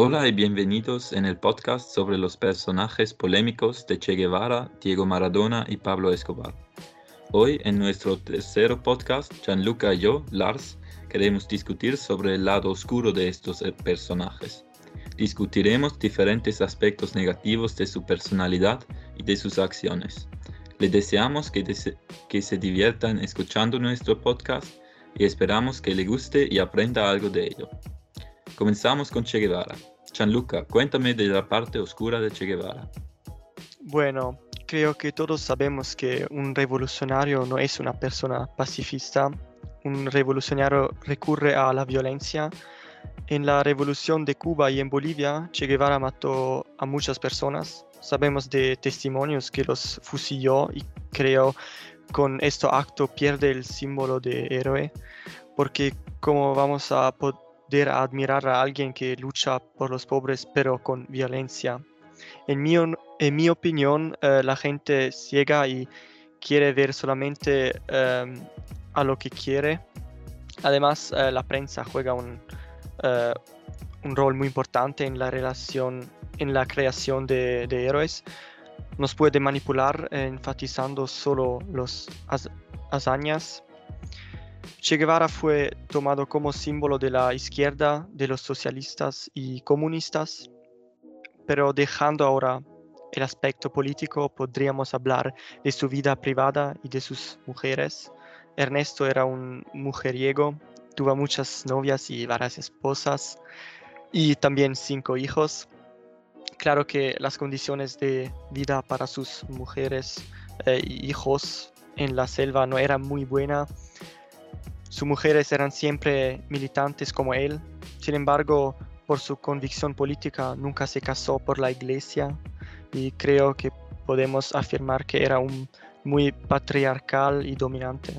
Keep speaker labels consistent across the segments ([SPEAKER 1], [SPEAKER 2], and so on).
[SPEAKER 1] Hola y bienvenidos en el podcast sobre los personajes polémicos de Che Guevara, Diego Maradona y Pablo Escobar. Hoy en nuestro tercer podcast, Gianluca y yo, Lars, queremos discutir sobre el lado oscuro de estos personajes. Discutiremos diferentes aspectos negativos de su personalidad y de sus acciones. Les deseamos que, que se diviertan escuchando nuestro podcast y esperamos que le guste y aprenda algo de ello. Comenzamos con Che Guevara. Gianluca, cuéntame de la parte oscura de Che Guevara.
[SPEAKER 2] Bueno, creo que todos sabemos que un revolucionario no es una persona pacifista. Un revolucionario recurre a la violencia. En la revolución de Cuba y en Bolivia, Che Guevara mató a muchas personas. Sabemos de testimonios que los fusilló y creo con este acto pierde el símbolo de héroe, porque como vamos a poder admirar a alguien que lucha por los pobres pero con violencia. En mi, en mi opinión, eh, la gente ciega y quiere ver solamente em, a lo que quiere. Además, eh, la prensa juega un, eh, un, rol muy importante en la relación, en la creación de, de héroes nos puede manipular enfatizando solo las hazañas. Che Guevara fue tomado como símbolo de la izquierda, de los socialistas y comunistas, pero dejando ahora el aspecto político podríamos hablar de su vida privada y de sus mujeres. Ernesto era un mujeriego, tuvo muchas novias y varias esposas y también cinco hijos. Claro que las condiciones de vida para sus mujeres e hijos en la selva no eran muy buenas. Sus mujeres eran siempre militantes como él. Sin embargo, por su convicción política nunca se casó por la iglesia y creo que podemos afirmar que era un muy patriarcal y dominante.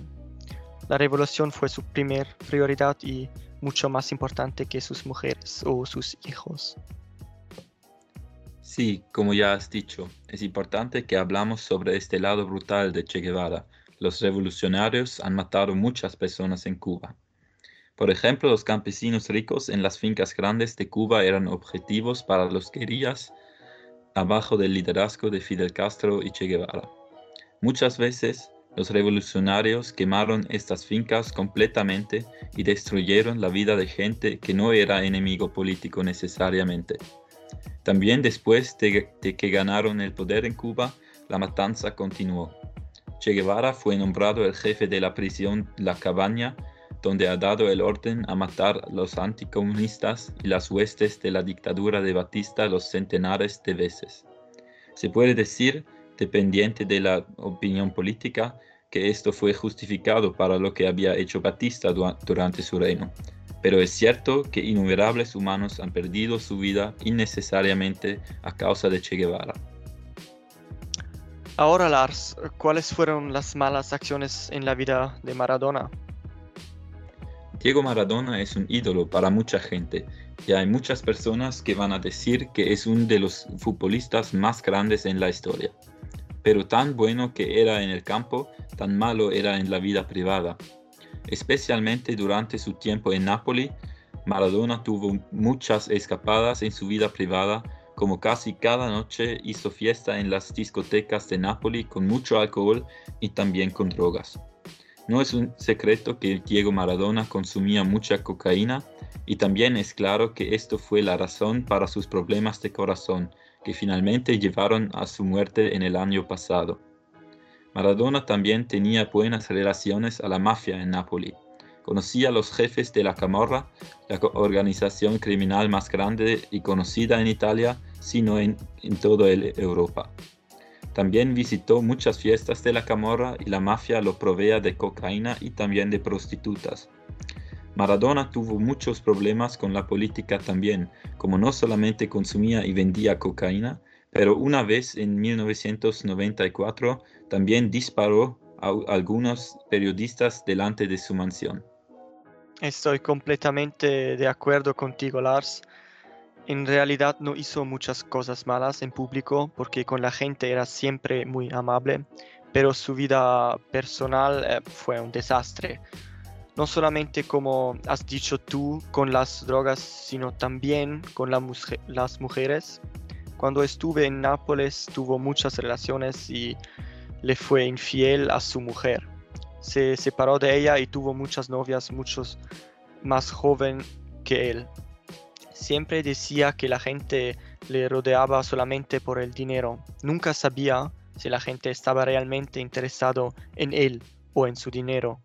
[SPEAKER 2] La revolución fue su primer prioridad y mucho más importante que sus mujeres o sus hijos.
[SPEAKER 1] Sí, como ya has dicho, es importante que hablamos sobre este lado brutal de Che Guevara. Los revolucionarios han matado muchas personas en Cuba. Por ejemplo, los campesinos ricos en las fincas grandes de Cuba eran objetivos para los guerrillas abajo del liderazgo de Fidel Castro y Che Guevara. Muchas veces los revolucionarios quemaron estas fincas completamente y destruyeron la vida de gente que no era enemigo político necesariamente. También después de, que ganaron el poder en Cuba, la matanza continuó. Che Guevara fue nombrado el jefe de la prisión La Cabaña, donde ha dado el orden a matar a los anticomunistas y las huestes de la dictadura de Batista los centenares de veces. Se puede decir, dependiente de la opinión política, que esto fue justificado para lo que había hecho Batista durante su reino, pero es cierto que innumerables humanos han perdido su vida innecesariamente a causa de Che Guevara.
[SPEAKER 2] Ahora, Lars, ¿cuáles fueron las malas acciones en la vida de Maradona?
[SPEAKER 1] Diego Maradona es un ídolo para mucha gente y hay muchas personas que van a decir que es uno de los futbolistas más grandes en la historia. Pero tan bueno que era en el campo, tan malo era en la vida privada Especialmente durante su tiempo en Nápoles, Maradona tuvo muchas escapadas en su vida privada, como casi cada noche hizo fiesta en las discotecas de Nápoles con mucho alcohol y también con drogas. No es un secreto que Diego Maradona consumía mucha cocaína y también es claro que esto fue la razón para sus problemas de corazón que finalmente llevaron a su muerte en el año pasado. Maradona también tenía buenas relaciones a la mafia en Nápoles. Conocía a los jefes de la Camorra, la organización criminal más grande y conocida en Italia, sino en, en toda Europa. También visitó muchas fiestas de la Camorra y la mafia lo provea de cocaína y también de prostitutas. Maradona tuvo muchos problemas con la política también, como no solamente consumía y vendía cocaína, pero una vez en 1994 también disparó a algunos periodistas delante de su mansión.
[SPEAKER 2] Estoy completamente de acuerdo contigo, Lars. En realidad no hizo muchas cosas malas en público porque con la gente era siempre muy amable, pero su vida personal eh, fue un desastre. no solamente como has dicho tú con las drogas, sino también con las mujeres. Cuando estuve en Nápoles tuvo muchas relaciones y le fue infiel a su mujer. Se separó de ella y tuvo muchas novias, muchos más joven que él. Siempre decía que la gente le rodeaba solamente por el dinero. Nunca sabía si la gente estaba realmente interesado en él o en su dinero.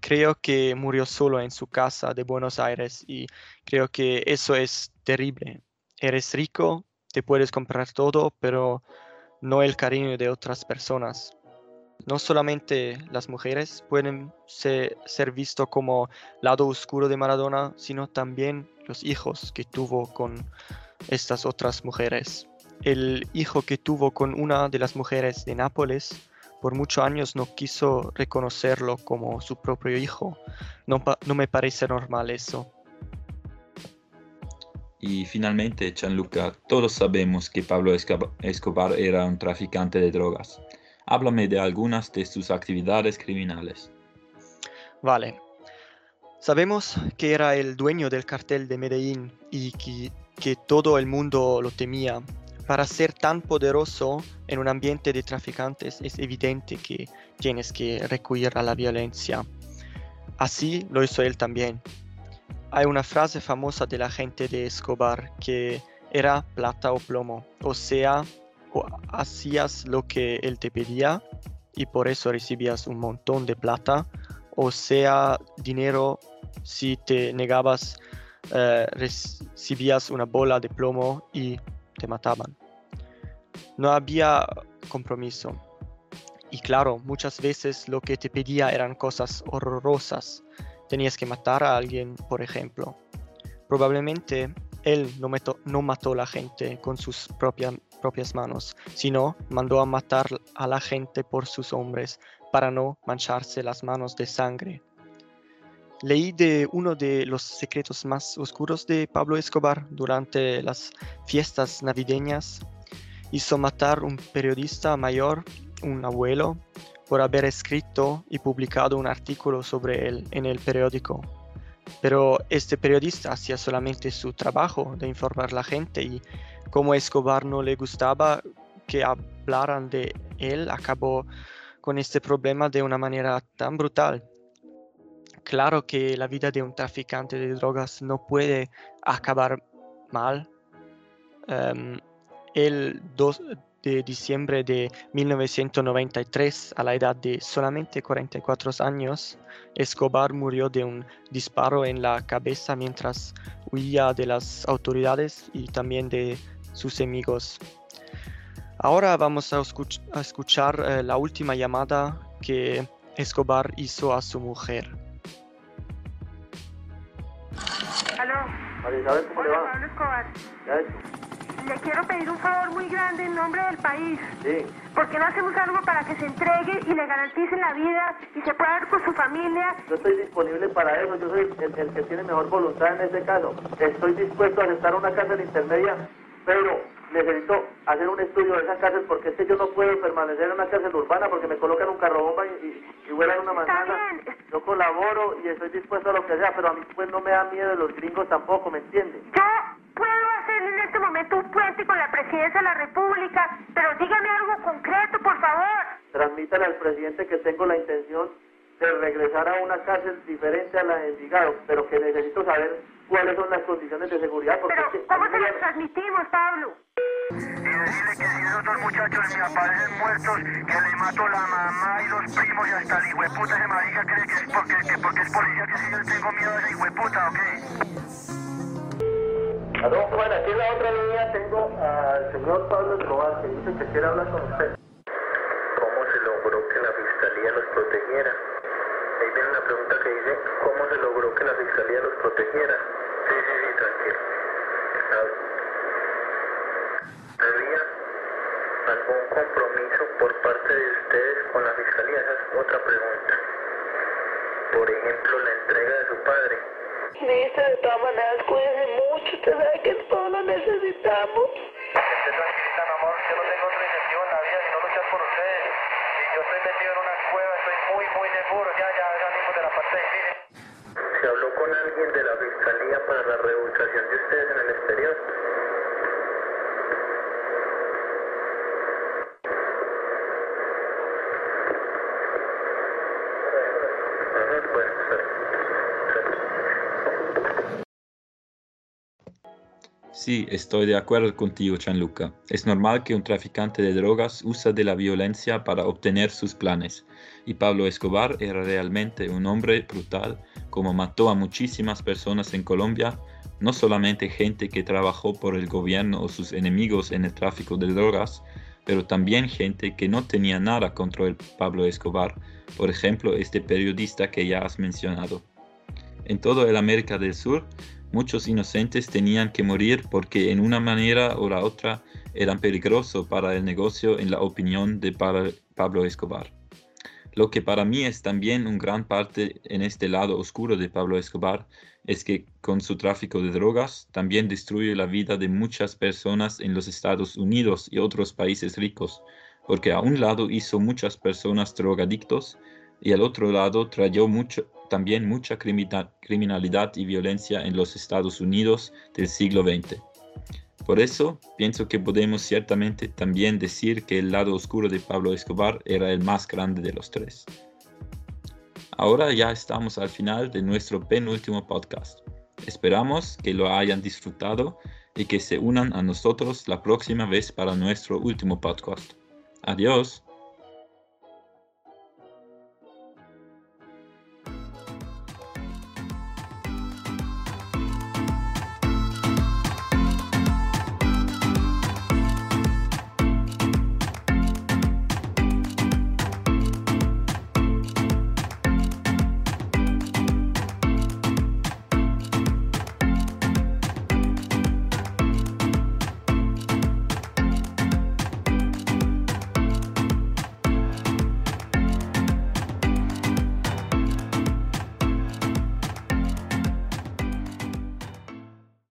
[SPEAKER 2] Creo que murió solo en su casa de Buenos Aires y creo que eso es terrible. Eres rico, te puedes comprar todo, pero no el cariño de otras personas. No solamente las mujeres pueden ser, ser visto como lado oscuro de Maradona, sino también los hijos que tuvo con estas otras mujeres. El hijo que tuvo con una de las mujeres de Nápoles por muchos años no quiso reconocerlo como su propio hijo. No, no me parece normal eso.
[SPEAKER 1] Y finalmente, Gianluca, todos sabemos que Pablo Escobar era un traficante de drogas. Háblame de algunas de sus actividades criminales.
[SPEAKER 2] Vale. Sabemos que era el dueño del cartel de Medellín y que, todo el mundo lo temía para ser tan poderoso en un ambiente de traficantes es evidente que tienes que recurrir a la violencia. Así lo hizo él también. Hay una frase famosa de la gente de Escobar que era plata o plomo, o sea, o hacías lo que él te pedía y por eso recibías un montón de plata, o sea, dinero si te negabas, eh, recibías una bola de plomo y te mataban. No había compromiso. Y claro, muchas veces lo que te pedía eran cosas horrorosas. Tenías que matar a alguien, por ejemplo. Probablemente él no, no mató a la gente con sus propias manos, sino mandó a matar a la gente por sus hombres para no mancharse las manos de sangre. Leí de uno de los secretos más oscuros de Pablo Escobar durante las fiestas navideñas. Hizo matar un periodista mayor, un abuelo, por haber escrito y publicado un artículo sobre él en el periódico. Pero este periodista hacía solamente su trabajo de informar a la gente y como Escobar no le gustaba que hablaran de él, acabó con este problema de una manera tan brutal claro que la vida de un traficante de drogas no puede acabar mal. Em, el 2 de diciembre de 1993, a la edad de solamente 44 años, Escobar murió de un disparo en la cabeza mientras huía de las autoridades y también de sus amigos. Ahora vamos a, escuchar eh, la última llamada que Escobar hizo a su mujer.
[SPEAKER 3] María Isabel, ¿cómo le va? Pablo Escobar. Le quiero pedir un favor muy grande en nombre del país.
[SPEAKER 4] Sí.
[SPEAKER 3] ¿Por qué no hacemos algo para que se entregue y le garanticen la vida y se pueda ver con su familia?
[SPEAKER 4] Yo estoy disponible para eso. Yo soy el, el que tiene mejor voluntad en este caso. Estoy dispuesto a aceptar una cárcel intermedia, pero necesito hacer un estudio de esa cárcel porque es que yo no puedo permanecer en una cárcel urbana porque me colocan un carro bomba y, y, vuelan una manzana. Yo colaboro y estoy dispuesto a lo que sea, pero a mí pues no me da miedo de los gringos tampoco, ¿me entiende?
[SPEAKER 3] Yo puedo hacer en este momento un puente con la presidencia de la República, pero dígame algo concreto, por favor.
[SPEAKER 4] Transmítale al presidente que tengo la intención de regresar a una cárcel diferente a la de Envigado, pero que necesito saber cuáles son las condiciones de seguridad.
[SPEAKER 3] Porque pero, ¿cómo se las transmitimos, Pablo?
[SPEAKER 5] Y decirle que si esos dos muchachos me aparecen muertos, que le mato la mamá y los primos y hasta el hijueputa ese marica cree que es porque, que porque es policía, que si yo tengo miedo a ese hijueputa, ¿o qué?
[SPEAKER 4] Aló, bueno, aquí en la otra línea tengo al señor Pablo Escobar, que dice que quiere hablar con usted.
[SPEAKER 6] ¿Cómo se logró que la fiscalía los protegiera? Ahí viene una pregunta que dice, ¿cómo se logró que la fiscalía los protegiera? Sí, sí, sí, tranquilo. ¿Había algún compromiso por parte de ustedes con la fiscalía? Esa es otra pregunta. Por ejemplo, la entrega de su padre.
[SPEAKER 7] Listo, de todas maneras, cuídense mucho. Usted sabe que todos lo necesitamos.
[SPEAKER 5] Esté tranquilita, mi amor. Yo no tengo otro incentivo en la vida sino luchar por ustedes. Y yo estoy metido en una cueva, estoy muy, muy seguro. Ya, ya salimos de la parte difícil.
[SPEAKER 6] ¿Se habló con alguien de la fiscalía para la reubicación de ustedes en el exterior?
[SPEAKER 1] Sí, estoy de acuerdo contigo, Gianluca. Es normal que un traficante de drogas use de la violencia para obtener sus planes. Y Pablo Escobar era realmente un hombre brutal, como mató a muchísimas personas en Colombia, no solamente gente que trabajó por el gobierno o sus enemigos en el tráfico de drogas, pero también gente que no tenía nada contra el Pablo Escobar, por ejemplo, este periodista que ya has mencionado. En toda el América del Sur, muchos inocentes tenían que morir porque en una manera o la otra eran peligrosos para el negocio en la opinión de Pablo Escobar. Lo que para mí es también un gran parte en este lado oscuro de Pablo Escobar es que con su tráfico de drogas también destruye la vida de muchas personas en los Estados Unidos y otros países ricos, porque a un lado hizo muchas personas drogadictos y al otro lado trayó mucho, también mucha crimina- criminalidad y violencia en los Estados Unidos del siglo XX. Por eso pienso que podemos ciertamente también decir que el lado oscuro de Pablo Escobar era el más grande de los tres. Ahora ya estamos al final de nuestro penúltimo podcast. Esperamos que lo hayan disfrutado y que se unan a nosotros la próxima vez para nuestro último podcast. Adiós.